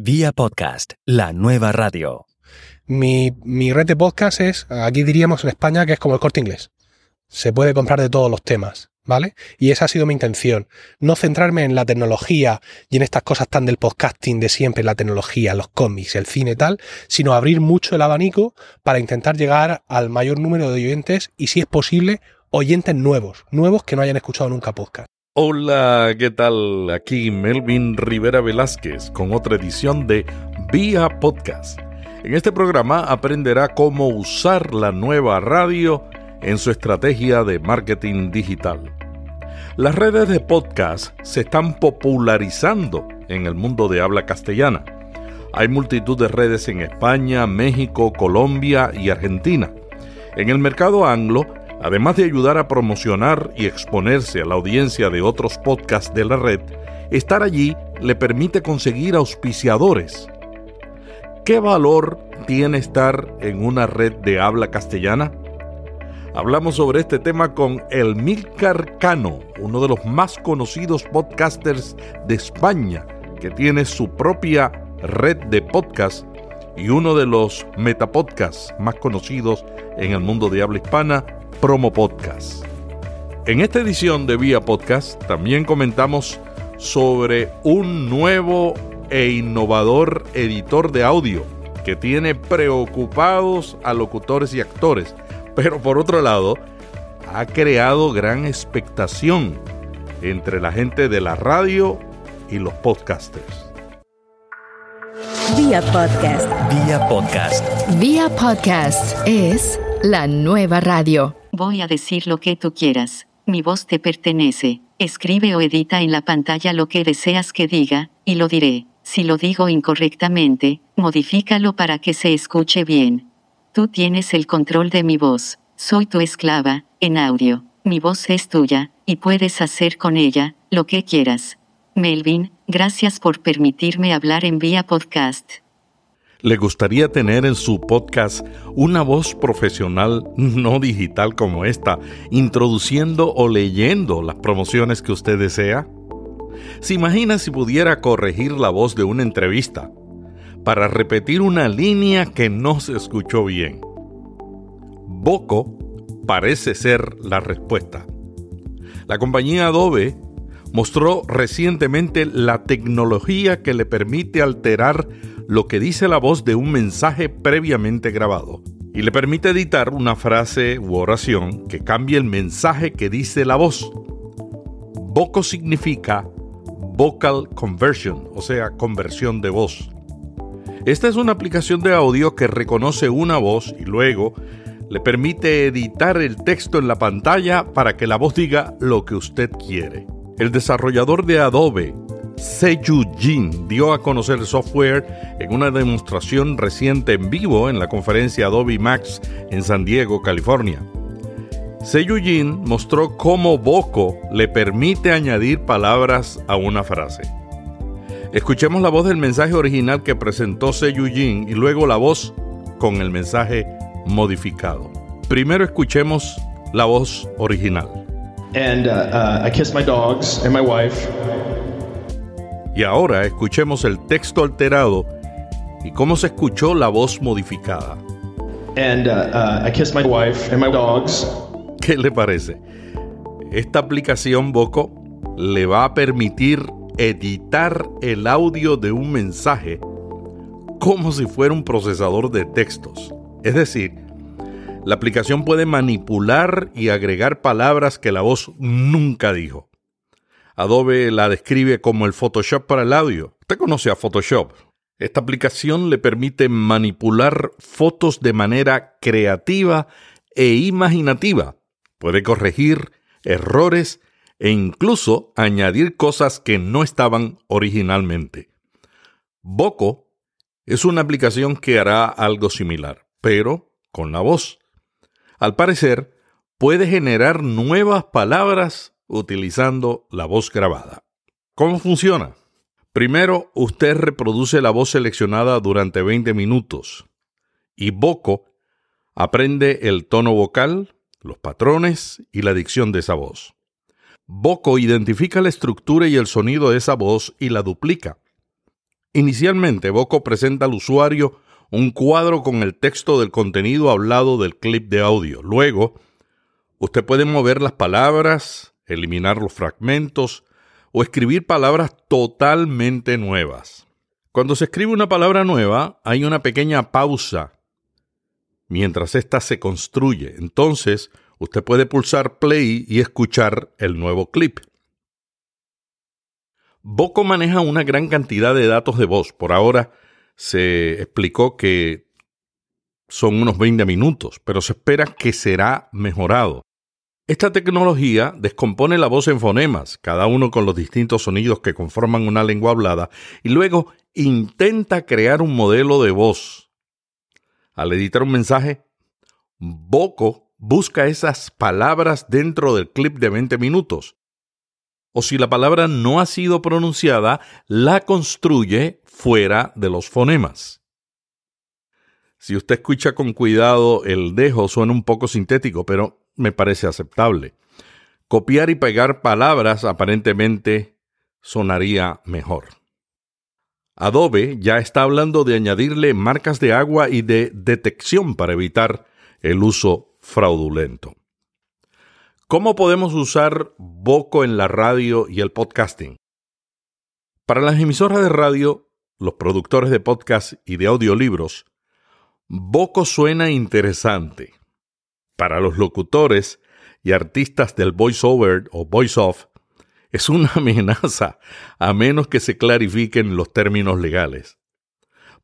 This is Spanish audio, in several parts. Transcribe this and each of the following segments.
Vía podcast, la nueva radio. Mi, mi red de podcast es, aquí diríamos en España, que es como el corte inglés. Se puede comprar de todos los temas, ¿vale? Y esa ha sido mi intención. No centrarme en la tecnología y en estas cosas tan del podcasting de siempre, la tecnología, los cómics, el cine y tal, sino abrir mucho el abanico para intentar llegar al mayor número de oyentes y, si es posible, oyentes nuevos, nuevos que no hayan escuchado nunca podcast. Hola, ¿qué tal? Aquí Melvin Rivera Velázquez con otra edición de Vía Podcast. En este programa aprenderá cómo usar la nueva radio en su estrategia de marketing digital. Las redes de podcast se están popularizando en el mundo de habla castellana. Hay multitud de redes en España, México, Colombia y Argentina. En el mercado anglo Además de ayudar a promocionar y exponerse a la audiencia de otros podcasts de la red, estar allí le permite conseguir auspiciadores. ¿Qué valor tiene estar en una red de habla castellana? Hablamos sobre este tema con Elmilcar Cano, uno de los más conocidos podcasters de España, que tiene su propia red de podcast y uno de los metapodcasts más conocidos en el mundo de habla hispana, Promo Podcast. En esta edición de Vía Podcast también comentamos sobre un nuevo e innovador editor de audio que tiene preocupados a locutores y actores, pero por otro lado ha creado gran expectación entre la gente de la radio y los podcasters. Vía Podcast. Vía Podcast. Vía Podcast es la nueva radio. Voy a decir lo que tú quieras. Mi voz te pertenece. Escribe o edita en la pantalla lo que deseas que diga, y lo diré. Si lo digo incorrectamente, modifícalo para que se escuche bien. Tú tienes el control de mi voz. Soy tu esclava, en audio. Mi voz es tuya, y puedes hacer con ella lo que quieras. Melvin, gracias por permitirme hablar en vía podcast. ¿Le gustaría tener en su podcast una voz profesional no digital como esta, introduciendo o leyendo las promociones que usted desea? ¿Se imagina si pudiera corregir la voz de una entrevista para repetir una línea que no se escuchó bien? Boco parece ser la respuesta. La compañía Adobe mostró recientemente la tecnología que le permite alterar lo que dice la voz de un mensaje previamente grabado y le permite editar una frase u oración que cambie el mensaje que dice la voz. Voco significa vocal conversion, o sea, conversión de voz. Esta es una aplicación de audio que reconoce una voz y luego le permite editar el texto en la pantalla para que la voz diga lo que usted quiere. El desarrollador de Adobe, Seiyu Jin, dio a conocer el software en una demostración reciente en vivo en la conferencia Adobe Max en San Diego, California. Seiyu Jin mostró cómo Boco le permite añadir palabras a una frase. Escuchemos la voz del mensaje original que presentó Seiyu Jin y luego la voz con el mensaje modificado. Primero escuchemos la voz original. And uh, uh, I kiss my dogs and my wife. Y ahora escuchemos el texto alterado y cómo se escuchó la voz modificada. And uh, uh, I kiss my wife and my dogs. ¿Qué le parece? Esta aplicación Boco le va a permitir editar el audio de un mensaje como si fuera un procesador de textos. Es decir, la aplicación puede manipular y agregar palabras que la voz nunca dijo. Adobe la describe como el Photoshop para el audio. Usted conoce a Photoshop. Esta aplicación le permite manipular fotos de manera creativa e imaginativa. Puede corregir errores e incluso añadir cosas que no estaban originalmente. Boco es una aplicación que hará algo similar, pero con la voz. Al parecer, puede generar nuevas palabras utilizando la voz grabada. ¿Cómo funciona? Primero, usted reproduce la voz seleccionada durante 20 minutos y Boco aprende el tono vocal, los patrones y la dicción de esa voz. Boco identifica la estructura y el sonido de esa voz y la duplica. Inicialmente, Boco presenta al usuario un cuadro con el texto del contenido hablado del clip de audio. Luego, usted puede mover las palabras, eliminar los fragmentos o escribir palabras totalmente nuevas. Cuando se escribe una palabra nueva, hay una pequeña pausa mientras ésta se construye. Entonces, usted puede pulsar play y escuchar el nuevo clip. Boco maneja una gran cantidad de datos de voz. Por ahora se explicó que son unos 20 minutos, pero se espera que será mejorado. Esta tecnología descompone la voz en fonemas, cada uno con los distintos sonidos que conforman una lengua hablada, y luego intenta crear un modelo de voz. Al editar un mensaje, Boco busca esas palabras dentro del clip de 20 minutos. O si la palabra no ha sido pronunciada, la construye fuera de los fonemas. Si usted escucha con cuidado, el dejo suena un poco sintético, pero me parece aceptable. Copiar y pegar palabras aparentemente sonaría mejor. Adobe ya está hablando de añadirle marcas de agua y de detección para evitar el uso fraudulento. ¿Cómo podemos usar Boco en la radio y el podcasting? Para las emisoras de radio, los productores de podcast y de audiolibros, Boco suena interesante para los locutores y artistas del voiceover o voice-off es una amenaza a menos que se clarifiquen los términos legales.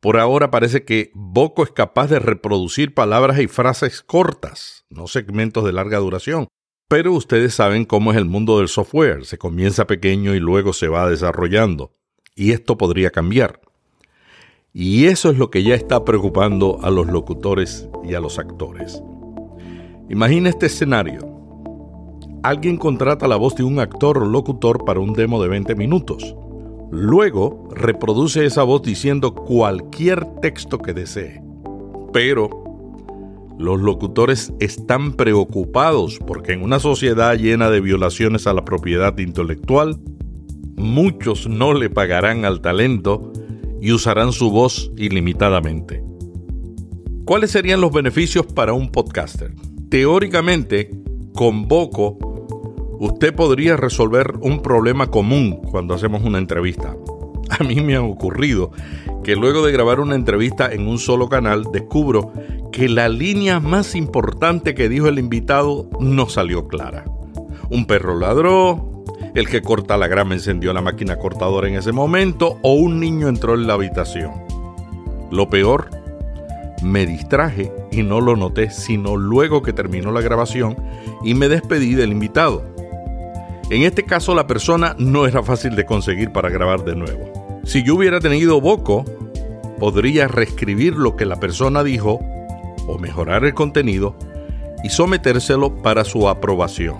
Por ahora parece que Boco es capaz de reproducir palabras y frases cortas, no segmentos de larga duración. Pero ustedes saben cómo es el mundo del software, se comienza pequeño y luego se va desarrollando. Y esto podría cambiar. Y eso es lo que ya está preocupando a los locutores y a los actores. Imagina este escenario. Alguien contrata la voz de un actor o locutor para un demo de 20 minutos. Luego reproduce esa voz diciendo cualquier texto que desee. Pero los locutores están preocupados porque en una sociedad llena de violaciones a la propiedad intelectual, muchos no le pagarán al talento y usarán su voz ilimitadamente. ¿Cuáles serían los beneficios para un podcaster? Teóricamente, con Boco, usted podría resolver un problema común cuando hacemos una entrevista. A mí me ha ocurrido que luego de grabar una entrevista en un solo canal, descubro que la línea más importante que dijo el invitado no salió clara. Un perro ladró, el que corta la grama encendió la máquina cortadora en ese momento o un niño entró en la habitación. Lo peor me distraje y no lo noté sino luego que terminó la grabación y me despedí del invitado. En este caso la persona no era fácil de conseguir para grabar de nuevo. Si yo hubiera tenido Boco, podría reescribir lo que la persona dijo o mejorar el contenido y sometérselo para su aprobación.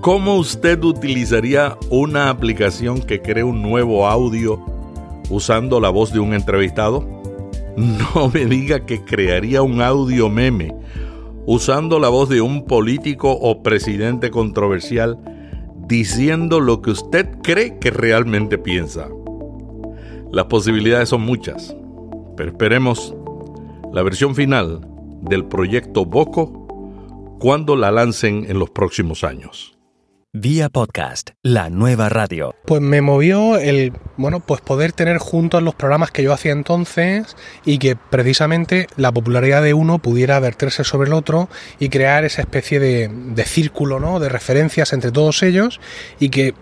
¿Cómo usted utilizaría una aplicación que cree un nuevo audio usando la voz de un entrevistado? No me diga que crearía un audio meme usando la voz de un político o presidente controversial diciendo lo que usted cree que realmente piensa. Las posibilidades son muchas, pero esperemos la versión final del proyecto Boco cuando la lancen en los próximos años. Vía podcast, la nueva radio. Pues me movió el, bueno, pues poder tener juntos los programas que yo hacía entonces y que precisamente la popularidad de uno pudiera verterse sobre el otro y crear esa especie de, de círculo, ¿no? De referencias entre todos ellos y que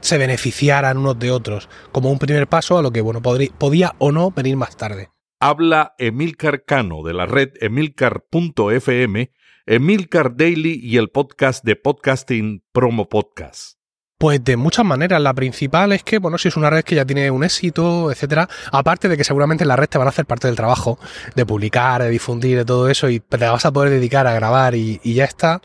se beneficiaran unos de otros, como un primer paso a lo que, bueno, podría, podía o no venir más tarde. Habla Emilcar Cano de la red emilcar.fm Emilcar Daily y el podcast de podcasting Promo Podcast. Pues de muchas maneras. La principal es que, bueno, si es una red que ya tiene un éxito, etcétera, aparte de que seguramente en la red te van a hacer parte del trabajo de publicar, de difundir, de todo eso, y te vas a poder dedicar a grabar y, y ya está,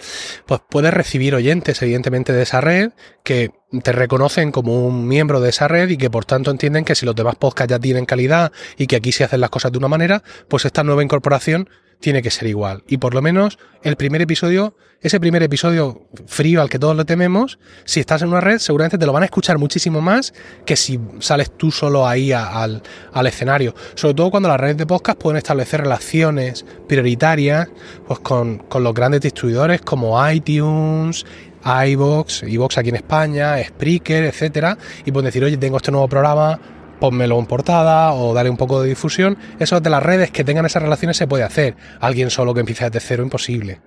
pues puedes recibir oyentes, evidentemente, de esa red que te reconocen como un miembro de esa red y que por tanto entienden que si los demás podcasts ya tienen calidad y que aquí se hacen las cosas de una manera, pues esta nueva incorporación tiene que ser igual. Y por lo menos el primer episodio, ese primer episodio frío al que todos lo tememos, si estás en una red, seguramente te lo van a escuchar muchísimo más que si sales tú solo ahí al, al, escenario. Sobre todo cuando las redes de podcast pueden establecer relaciones prioritarias pues con, con los grandes distribuidores como iTunes, iBox, iBox aquí en España, Spreaker, etcétera, y pueden decir, oye, tengo este nuevo programa, ponmelo en portada o darle un poco de difusión. Eso de las redes que tengan esas relaciones se puede hacer. Alguien solo que empiece desde cero, imposible.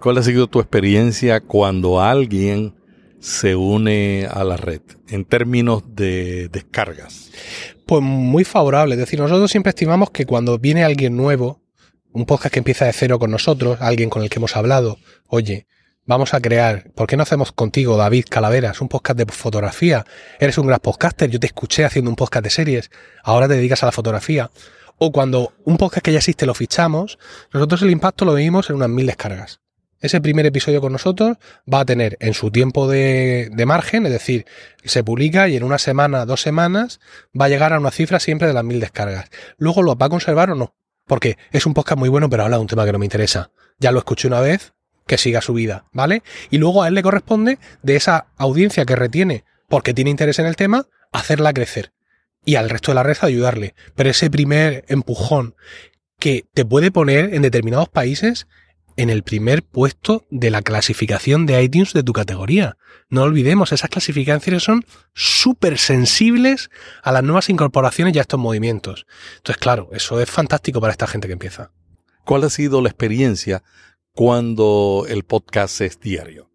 ¿Cuál ha sido tu experiencia cuando alguien se une a la red en términos de descargas? Pues muy favorable. Es decir, nosotros siempre estimamos que cuando viene alguien nuevo, un podcast que empieza de cero con nosotros, alguien con el que hemos hablado, oye, Vamos a crear, ¿por qué no hacemos contigo, David Calaveras, un podcast de fotografía? Eres un gran podcaster, yo te escuché haciendo un podcast de series, ahora te dedicas a la fotografía. O cuando un podcast que ya existe lo fichamos, nosotros el impacto lo vimos en unas mil descargas. Ese primer episodio con nosotros va a tener en su tiempo de, de, margen, es decir, se publica y en una semana, dos semanas, va a llegar a una cifra siempre de las mil descargas. Luego lo va a conservar o no. Porque es un podcast muy bueno, pero habla de un tema que no me interesa. Ya lo escuché una vez, que siga su vida, ¿vale? Y luego a él le corresponde de esa audiencia que retiene porque tiene interés en el tema, hacerla crecer. Y al resto de la red ayudarle. Pero ese primer empujón que te puede poner en determinados países en el primer puesto de la clasificación de iTunes de tu categoría. No olvidemos, esas clasificaciones son súper sensibles a las nuevas incorporaciones y a estos movimientos. Entonces, claro, eso es fantástico para esta gente que empieza. ¿Cuál ha sido la experiencia cuando el podcast es diario?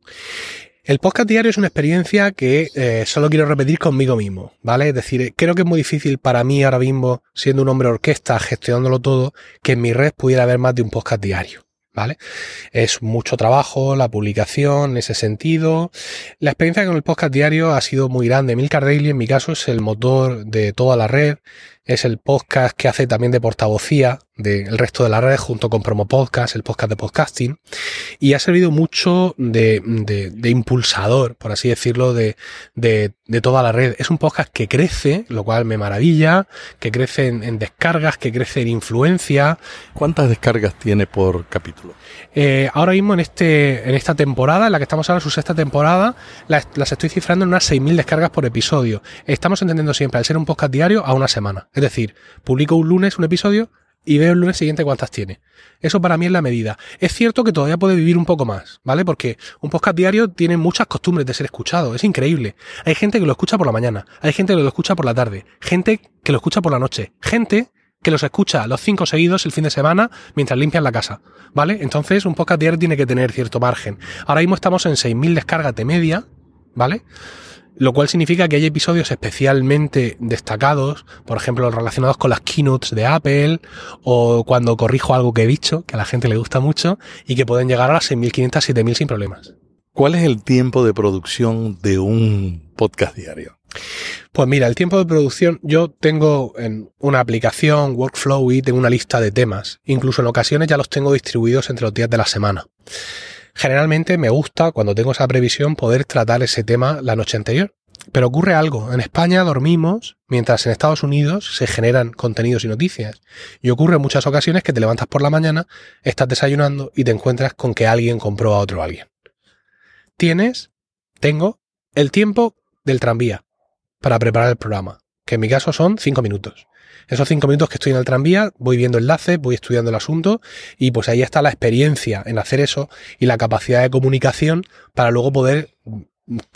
El podcast diario es una experiencia que eh, solo quiero repetir conmigo mismo, ¿vale? Es decir, creo que es muy difícil para mí ahora mismo, siendo un hombre orquesta, gestionándolo todo, que en mi red pudiera haber más de un podcast diario. ¿Vale? Es mucho trabajo, la publicación, en ese sentido. La experiencia con el podcast diario ha sido muy grande. Milcar Daily, en mi caso, es el motor de toda la red es el podcast que hace también de portavocía del resto de la red junto con Promo Podcast, el podcast de podcasting, y ha servido mucho de, de, impulsador, por así decirlo, de, de, toda la red. Es un podcast que crece, lo cual me maravilla, que crece en, descargas, que crece en influencia. ¿Cuántas descargas tiene por capítulo? Eh, ahora mismo en, este, en esta temporada, en la que estamos ahora, su sexta temporada, las, las estoy cifrando en unas 6.000 descargas por episodio. Estamos entendiendo siempre, al ser un podcast diario, a una semana. Es decir, publico un lunes un episodio y veo el lunes siguiente cuántas tiene. Eso para mí es la medida. Es cierto que todavía puede vivir un poco más, ¿vale? Porque un podcast diario tiene muchas costumbres de ser escuchado. Es increíble. Hay gente que lo escucha por la mañana, hay gente que lo escucha por la tarde, gente que lo escucha por la noche, gente que los escucha los cinco seguidos el fin de semana mientras limpian la casa, ¿vale? Entonces un podcast diario tiene que tener cierto margen. Ahora mismo estamos en 6.000 descargas de media, ¿vale? Lo cual significa que hay episodios especialmente destacados, por ejemplo, relacionados con las keynotes de Apple o cuando corrijo algo que he dicho, que a la gente le gusta mucho, y que pueden llegar a las 6.500, 7.000 sin problemas. ¿Cuál es el tiempo de producción de un podcast diario? Pues mira, el tiempo de producción yo tengo en una aplicación, Workflow, y tengo una lista de temas. Incluso en ocasiones ya los tengo distribuidos entre los días de la semana. Generalmente me gusta, cuando tengo esa previsión, poder tratar ese tema la noche anterior. Pero ocurre algo. En España dormimos mientras en Estados Unidos se generan contenidos y noticias. Y ocurre en muchas ocasiones que te levantas por la mañana, estás desayunando y te encuentras con que alguien compró a otro alguien. Tienes, tengo, el tiempo del tranvía para preparar el programa, que en mi caso son cinco minutos. Esos cinco minutos que estoy en el tranvía, voy viendo enlaces, voy estudiando el asunto y pues ahí está la experiencia en hacer eso y la capacidad de comunicación para luego poder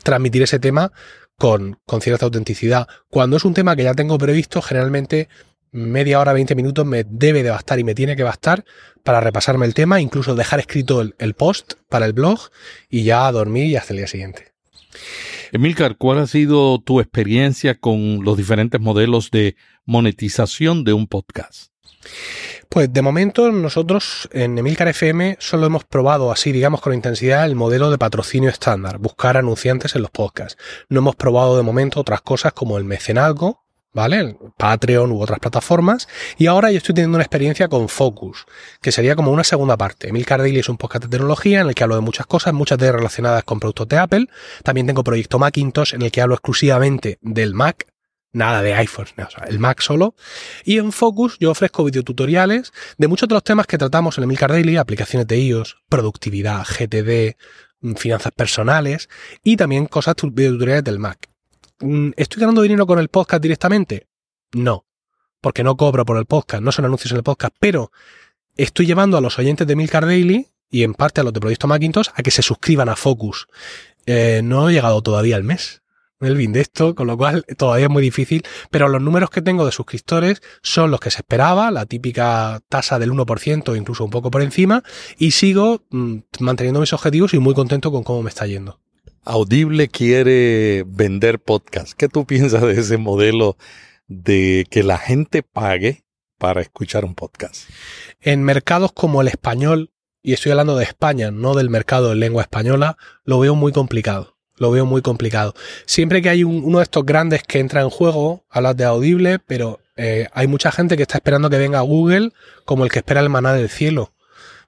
transmitir ese tema con, cierta autenticidad. Cuando es un tema que ya tengo previsto, generalmente media hora, 20 minutos me debe de bastar y me tiene que bastar para repasarme el tema, incluso dejar escrito el, el post para el blog y ya dormir y hasta el día siguiente. Emilcar, ¿cuál ha sido tu experiencia con los diferentes modelos de monetización de un podcast? Pues de momento nosotros en Emilcar FM solo hemos probado así, digamos, con intensidad el modelo de patrocinio estándar, buscar anunciantes en los podcasts. No hemos probado de momento otras cosas como el mecenazgo, ¿vale? Patreon u otras plataformas. Y ahora yo estoy teniendo una experiencia con Focus, que sería como una segunda parte. Emilcar Daily es un podcast de tecnología en el que hablo de muchas cosas, muchas de relacionadas con productos de Apple. También tengo Proyecto Macintosh en el que hablo exclusivamente del Mac, Nada de sea, el Mac solo. Y en Focus yo ofrezco videotutoriales de muchos de los temas que tratamos en el Milcar aplicaciones de iOS, productividad, GTD, mm, finanzas personales y también cosas videotutoriales del Mac. Mm, ¿Estoy ganando dinero con el podcast directamente? No, porque no cobro por el podcast, no son anuncios en el podcast, pero estoy llevando a los oyentes de Milcar Daily y en parte a los de Proyecto Macintosh a que se suscriban a Focus. Eh, no he llegado todavía al mes. Melvin de esto, con lo cual todavía es muy difícil, pero los números que tengo de suscriptores son los que se esperaba, la típica tasa del 1%, incluso un poco por encima, y sigo mm, manteniendo mis objetivos y muy contento con cómo me está yendo. Audible quiere vender podcast. ¿Qué tú piensas de ese modelo de que la gente pague para escuchar un podcast? En mercados como el español, y estoy hablando de España, no del mercado en lengua española, lo veo muy complicado. Lo veo muy complicado. Siempre que hay uno de estos grandes que entra en juego, hablas de audible, pero eh, hay mucha gente que está esperando que venga Google como el que espera el maná del cielo.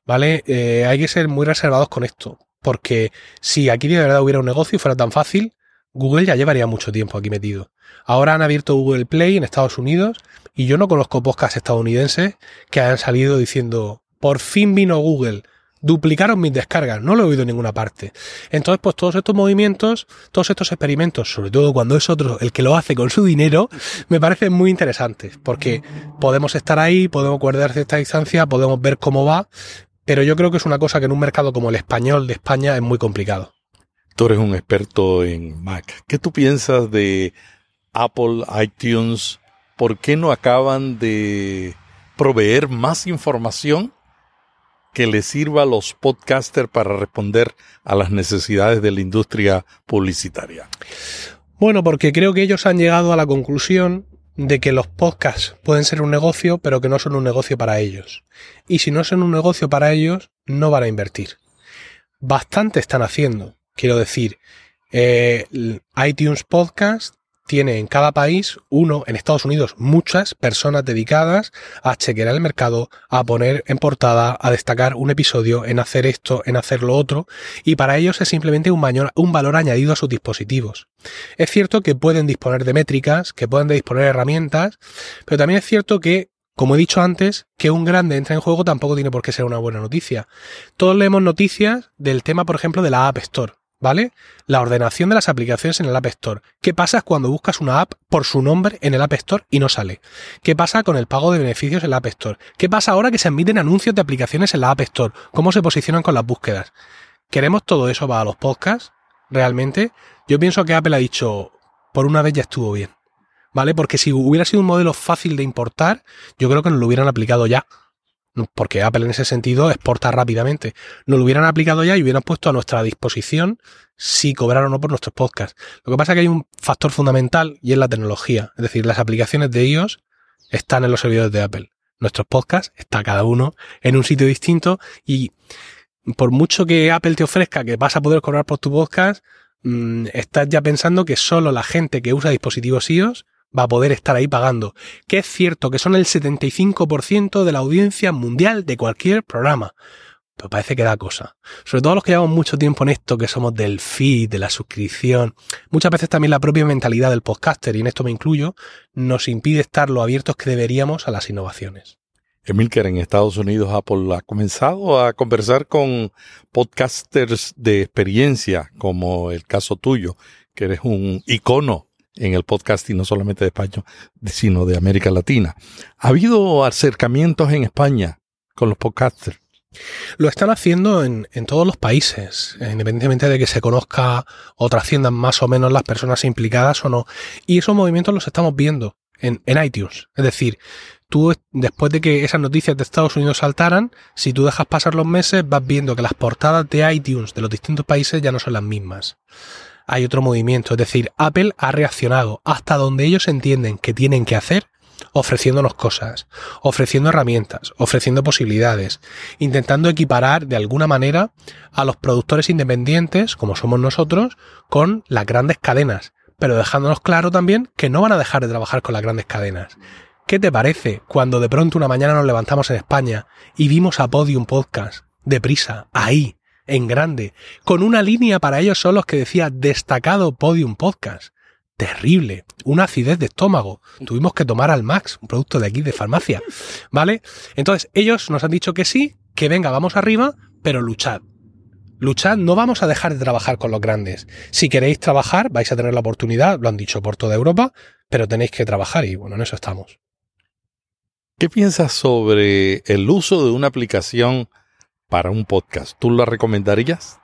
¿Vale? Eh, hay que ser muy reservados con esto. Porque si aquí de verdad hubiera un negocio y fuera tan fácil, Google ya llevaría mucho tiempo aquí metido. Ahora han abierto Google Play en Estados Unidos y yo no conozco podcasts estadounidenses que hayan salido diciendo por fin vino Google. Duplicaron mis descargas, no lo he oído en ninguna parte. Entonces, pues todos estos movimientos, todos estos experimentos, sobre todo cuando es otro el que lo hace con su dinero, me parecen muy interesantes, porque podemos estar ahí, podemos guardar cierta distancia, podemos ver cómo va, pero yo creo que es una cosa que en un mercado como el español de España es muy complicado. Tú eres un experto en Mac. ¿Qué tú piensas de Apple, iTunes? ¿Por qué no acaban de proveer más información que le sirva a los podcasters para responder a las necesidades de la industria publicitaria? Bueno, porque creo que ellos han llegado a la conclusión de que los podcasts pueden ser un negocio, pero que no son un negocio para ellos. Y si no son un negocio para ellos, no van a invertir. Bastante están haciendo. Quiero decir, eh, iTunes Podcast tiene en cada país uno, en Estados Unidos, muchas personas dedicadas a chequear el mercado, a poner en portada, a destacar un episodio, en hacer esto, en hacer lo otro, y para ellos es simplemente un, valor añadido a sus dispositivos. Es cierto que pueden disponer de métricas, que pueden disponer de herramientas, pero también es cierto que como he dicho antes, que un grande entra en juego tampoco tiene por qué ser una buena noticia. Todos leemos noticias del tema, por ejemplo, de la App Store. ¿Vale? La ordenación de las aplicaciones en el App Store. ¿Qué pasa cuando buscas una app por su nombre en el App Store y no sale? ¿Qué pasa con el pago de beneficios en la App Store? ¿Qué pasa ahora que se emiten anuncios de aplicaciones en la App Store? ¿Cómo se posicionan con las búsquedas? ¿Queremos todo eso para los podcasts? ¿Realmente? Yo pienso que Apple ha dicho, por una vez ya estuvo bien. ¿Vale? Porque si hubiera sido un modelo fácil de importar, yo creo que nos lo hubieran aplicado ya porque Apple en ese sentido exporta rápidamente. Nos lo hubieran aplicado ya y hubieran puesto a nuestra disposición si cobraron o no por nuestros podcasts. Lo que pasa es que hay un factor fundamental y es la tecnología. Es decir, las aplicaciones de iOS están en los servidores de Apple. Nuestros podcasts está cada uno en un sitio distinto y por mucho que Apple te ofrezca que vas a poder cobrar por tu podcast, mm, estás ya pensando que solo la gente que usa dispositivos iOS va a poder estar ahí pagando. Que es cierto que son el 75% de la audiencia mundial de cualquier programa. Pero parece que da cosa. Sobre todo los que llevamos mucho tiempo en esto, que somos del feed, de la suscripción. Muchas veces también la propia mentalidad del podcaster, y en esto me incluyo, nos impide estar lo abiertos que deberíamos a las innovaciones. Emilker, en Estados Unidos Apple ha comenzado a conversar con podcasters de experiencia, como el caso tuyo, que eres un icono en el podcast y no solamente de España, sino de América Latina. ¿Ha habido acercamientos en España con los podcasters? Lo están haciendo en, todos los países, independientemente de que se conozca o trasciendan más o menos las personas implicadas o no. Y esos movimientos los estamos viendo en, en iTunes. Es decir, tú después de que esas noticias de Estados Unidos saltaran, si tú dejas pasar los meses, vas viendo que las portadas de iTunes de los distintos países ya no son las mismas hay otro movimiento. Es decir, Apple ha reaccionado hasta donde ellos entienden que tienen que hacer, ofreciéndonos cosas, ofreciendo herramientas, ofreciendo posibilidades, intentando equiparar de alguna manera a los productores independientes, como somos nosotros, con las grandes cadenas, pero dejándonos claro también que no van a dejar de trabajar con las grandes cadenas. ¿Qué te parece cuando de pronto una mañana nos levantamos en España y vimos a Podium Podcast, deprisa, ahí, en grande, con una línea para ellos solos que decía destacado Podium Podcast. terrible, una acidez de estómago. Tuvimos que tomar al Max, un producto de aquí de farmacia, ¿vale? Entonces, ellos nos han dicho que sí, que venga, vamos arriba, pero luchad. Luchad, no vamos a dejar de trabajar con los grandes. Si queréis trabajar, vais a tener la oportunidad, lo han dicho por toda Europa, pero tenéis que trabajar y bueno, en eso estamos. ¿Qué piensas sobre el uso de una aplicación para un podcast? ¿Tú la recomendarías?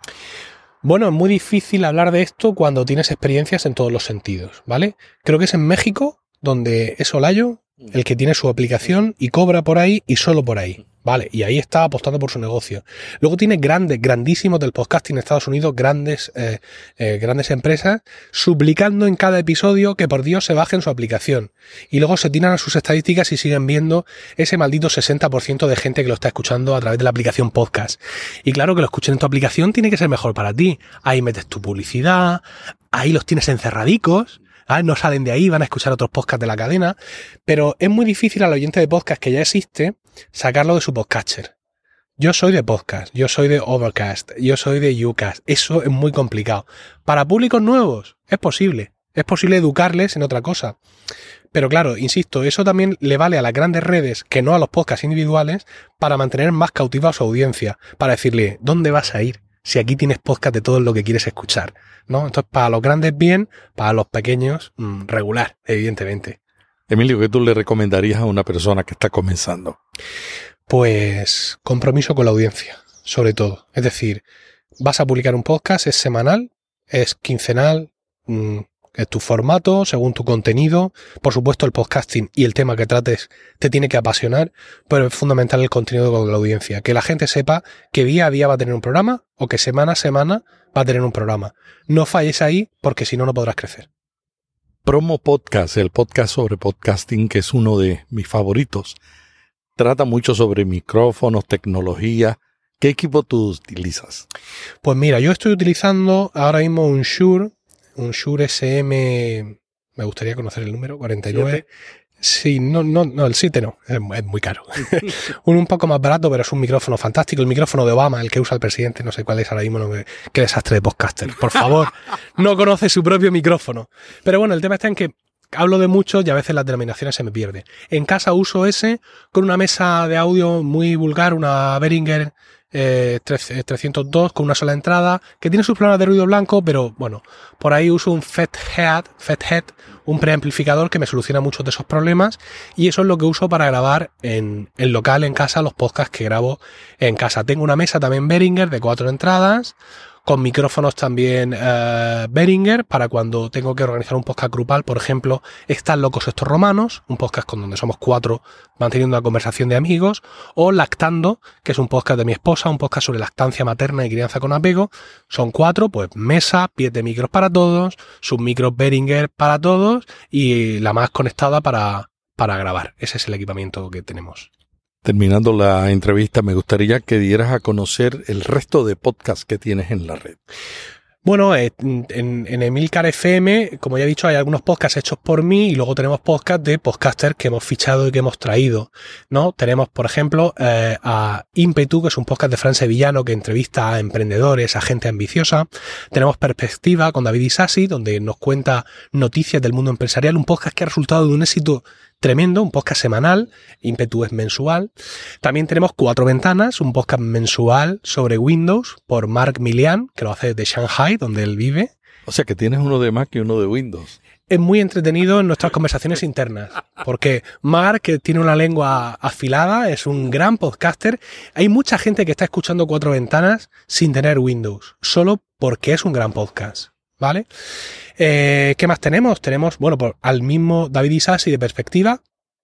Bueno, es muy difícil hablar de esto cuando tienes experiencias en todos los sentidos, ¿vale? Creo que es en México donde es Olayo el que tiene su aplicación y cobra por ahí y solo por ahí. Vale, y ahí está apostando por su negocio. Luego tiene grandes, grandísimos del podcasting en Estados Unidos, grandes, eh, eh, grandes empresas, suplicando en cada episodio que por Dios se bajen su aplicación. Y luego se tiran a sus estadísticas y siguen viendo ese maldito 60% de gente que lo está escuchando a través de la aplicación podcast. Y claro que lo escuchen en tu aplicación tiene que ser mejor para ti. Ahí metes tu publicidad, ahí los tienes encerradicos ah, no salen de ahí, van a escuchar otros podcasts de la cadena, pero es muy difícil al oyente de podcast que ya existe sacarlo de su podcatcher. Yo soy de podcast, yo soy de Overcast, yo soy de Ucast. Eso es muy complicado. Para públicos nuevos, es posible. Es posible educarles en otra cosa. Pero claro, insisto, eso también le vale a las grandes redes que no a los podcasts individuales para mantener más cautiva a su audiencia, para decirle, ¿dónde vas a ir? Si aquí tienes podcast de todo lo que quieres escuchar. ¿no? Entonces, para los grandes bien, para los pequeños mm, regular, evidentemente. Emilio, ¿qué tú le recomendarías a una persona que está comenzando? Pues compromiso con la audiencia, sobre todo. Es decir, vas a publicar un podcast, es semanal, es quincenal, mm, es tu formato, según tu contenido. Por supuesto, el podcasting y el tema que trates te tiene que apasionar, pero es fundamental el contenido con la audiencia. Que la gente sepa que día a día va a tener un programa o que semana a semana va a tener un programa. No falles ahí porque si no, no podrás crecer. Promo Podcast, el podcast sobre podcasting, que es uno de mis favoritos, trata mucho sobre micrófonos, tecnología. ¿Qué equipo tú utilizas? Pues mira, yo estoy utilizando ahora mismo un Shure un Shure SM, me gustaría conocer el número, 49. Sí, no, no, no, el 7 no, es, muy caro. un, un poco más barato, pero es un micrófono fantástico. El micrófono de Obama, el que usa el presidente, no sé cuál es ahora mismo. qué desastre de podcaster. Por favor, no conoce su propio micrófono. Pero bueno, el tema está en que hablo de muchos y a veces las denominaciones se me pierden. En casa uso ese con una mesa de audio muy vulgar, una Behringer 302 eh, con una sola entrada, que tiene sus problemas de ruido blanco, pero bueno, por ahí uso un FET-Head, FET-Head, un preamplificador que me soluciona muchos de esos problemas y eso es lo que uso para grabar en, en local, en casa, los podcasts que grabo en casa. Tengo una mesa también Behringer de cuatro entradas, con micrófonos también uh, Behringer para cuando tengo que organizar un podcast grupal, por ejemplo, Están locos estos romanos, un podcast con donde somos cuatro manteniendo una conversación de amigos, o Lactando, que es un podcast de mi esposa, un podcast sobre lactancia materna y crianza con apego. Son cuatro, pues mesa, pies de micros para todos, sus micros Behringer para todos y la más conectada para, para grabar. Ese es el equipamiento que tenemos. Terminando la entrevista, me gustaría que dieras a conocer el resto de podcasts que tienes en la red. Bueno, eh, en, en, Emilcar FM, como ya he dicho, hay algunos podcasts hechos por mí y luego tenemos podcasts de podcasters que hemos fichado y que hemos traído, ¿no? Tenemos, por ejemplo, eh, a Impetu, que es un podcast de Fran Sevillano que entrevista a emprendedores, a gente ambiciosa. Tenemos Perspectiva con David Isasi, donde nos cuenta noticias del mundo empresarial, un podcast que ha resultado de un éxito tremendo, un podcast semanal, ímpetu es mensual. También tenemos Cuatro Ventanas, un podcast mensual sobre Windows por Mark Milian, que lo hace de Shanghai, donde él vive. O sea que tienes uno de Mac y uno de Windows. Es muy entretenido en nuestras conversaciones internas, porque Mark, que tiene una lengua afilada, es un gran podcaster. Hay mucha gente que está escuchando Cuatro Ventanas sin tener Windows, solo porque es un gran podcast. ¿Vale? Eh, ¿Qué más tenemos? Tenemos, bueno, por, al mismo David Isasi de Perspectiva,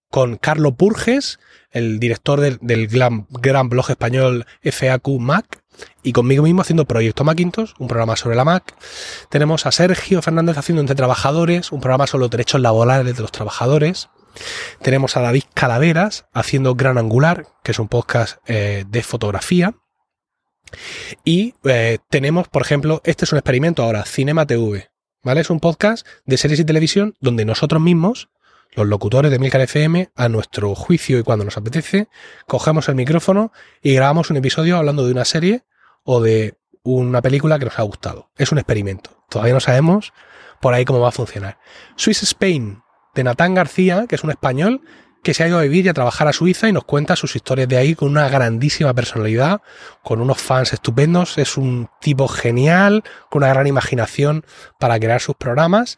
con Carlos Burges, el director del, gran, blog español FAQ Mac, y conmigo mismo haciendo Proyecto Macintosh, un programa sobre la Mac. Tenemos a Sergio Fernández haciendo Entre Trabajadores, un programa sobre los derechos laborales de los trabajadores. Tenemos a David Calaveras haciendo Gran Angular, que es un podcast eh, de fotografía. Y eh, tenemos, por ejemplo, este es un experimento ahora, Cinema TV, ¿vale? Es un podcast de series y televisión donde nosotros mismos, los locutores de Milcar FM, a nuestro juicio y cuando nos apetece, cogemos el micrófono y grabamos un episodio hablando de una serie o de una película que nos ha gustado. Es un experimento. Todavía no sabemos por ahí cómo va a funcionar. Swiss Spain, de Natán García, que es un español que se ha ido a vivir y a trabajar a Suiza y nos cuenta sus historias de ahí con una grandísima personalidad, con unos fans estupendos. Es un tipo genial, con una gran imaginación para crear sus programas.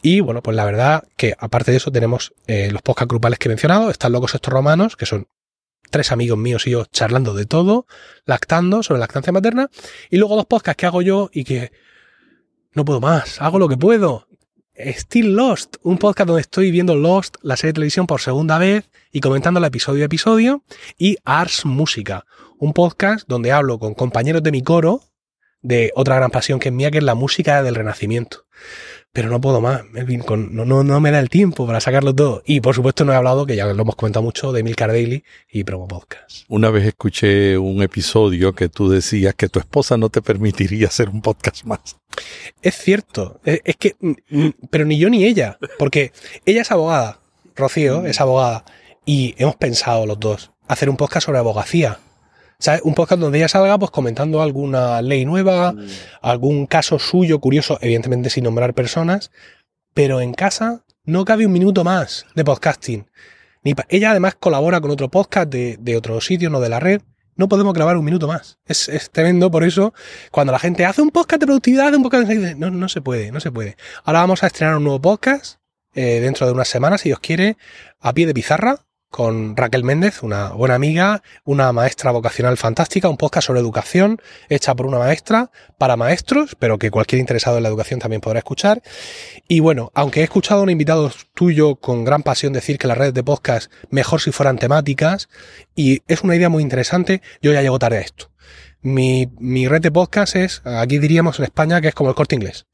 Y bueno, pues la verdad que aparte de eso tenemos eh, los podcast grupales que he mencionado, están Locos Estos Romanos, que son tres amigos míos y yo charlando de todo, lactando sobre lactancia materna, y luego dos podcasts que hago yo y que no puedo más, hago lo que puedo. Still Lost, un podcast donde estoy viendo Lost, la serie de televisión por segunda vez y comentando el episodio a episodio, y Ars Música, un podcast donde hablo con compañeros de mi coro de otra gran pasión que es mía, que es la música del Renacimiento pero no puedo más, Melvin, no, no, no, me da el tiempo para sacarlo todo. Y por supuesto no he hablado, que ya lo hemos comentado mucho, de Milcar Daily y Promo Podcast. Una vez escuché un episodio que tú decías que tu esposa no te permitiría hacer un podcast más. Es cierto, es que, pero ni yo ni ella, porque ella es abogada, Rocío es abogada, y hemos pensado los dos hacer un podcast sobre abogacía un podcast donde ella salga pues comentando alguna ley nueva, mm. algún caso suyo curioso, evidentemente sin nombrar personas, pero en casa no cabe un minuto más de podcasting. Ni ella además colabora con otro podcast de, de otro sitio, no de la red. No podemos grabar un minuto más. Es, es, tremendo, por eso, cuando la gente hace un podcast de productividad, un podcast de... No, no se puede, no se puede. Ahora vamos a estrenar un nuevo podcast eh, dentro de unas semanas, si Dios quiere, a pie de pizarra, con Raquel Méndez, una buena amiga, una maestra vocacional fantástica, un podcast sobre educación hecha por una maestra para maestros, pero que cualquier interesado en la educación también podrá escuchar. Y bueno, aunque he escuchado a un invitado tuyo con gran pasión decir que las redes de podcast mejor si fueran temáticas, y es una idea muy interesante, yo ya llego tarde a esto. Mi, mi red de podcast es, aquí diríamos en España, que es como el corte inglés.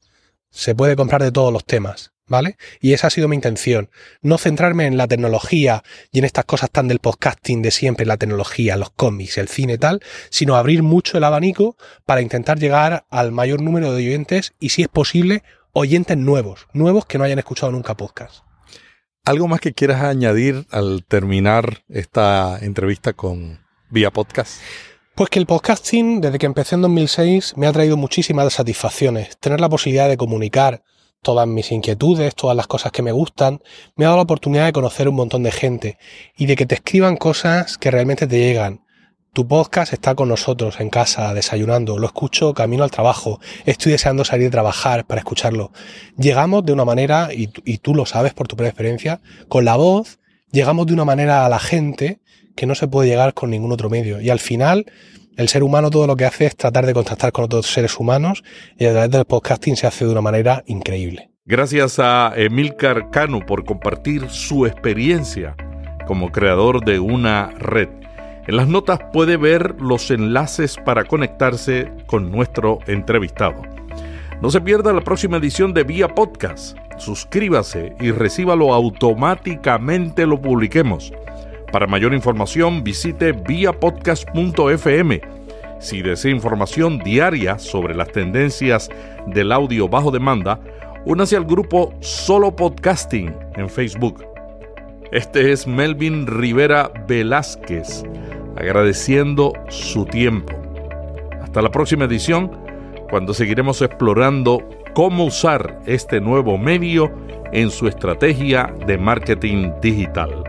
Se puede comprar de todos los temas. ¿Vale? Y esa ha sido mi intención. No centrarme en la tecnología y en estas cosas tan del podcasting de siempre, la tecnología, los cómics, el cine y tal, sino abrir mucho el abanico para intentar llegar al mayor número de oyentes y, si es posible, oyentes nuevos, nuevos que no hayan escuchado nunca podcast. ¿Algo más que quieras añadir al terminar esta entrevista con Vía Podcast? Pues que el podcasting, desde que empecé en 2006, me ha traído muchísimas satisfacciones. Tener la posibilidad de comunicar, todas mis inquietudes, todas las cosas que me gustan, me ha dado la oportunidad de conocer un montón de gente y de que te escriban cosas que realmente te llegan. Tu podcast está con nosotros en casa, desayunando, lo escucho camino al trabajo, estoy deseando salir de trabajar para escucharlo. Llegamos de una manera, y, tú lo sabes por tu propia experiencia, con la voz, llegamos de una manera a la gente que no se puede llegar con ningún otro medio. Y al final, el ser humano todo lo que hace es tratar de contactar con otros seres humanos y a través del podcasting se hace de una manera increíble. Gracias a Emilcar Cano por compartir su experiencia como creador de una red. En las notas puede ver los enlaces para conectarse con nuestro entrevistado. No se pierda la próxima edición de Vía Podcast. Suscríbase y recíbalo automáticamente lo publiquemos. Para mayor información visite viapodcast.fm. Si desea información diaria sobre las tendencias del audio bajo demanda, únase al grupo Solo Podcasting en Facebook. Este es Melvin Rivera Velázquez, agradeciendo su tiempo. Hasta la próxima edición, cuando seguiremos explorando cómo usar este nuevo medio en su estrategia de marketing digital.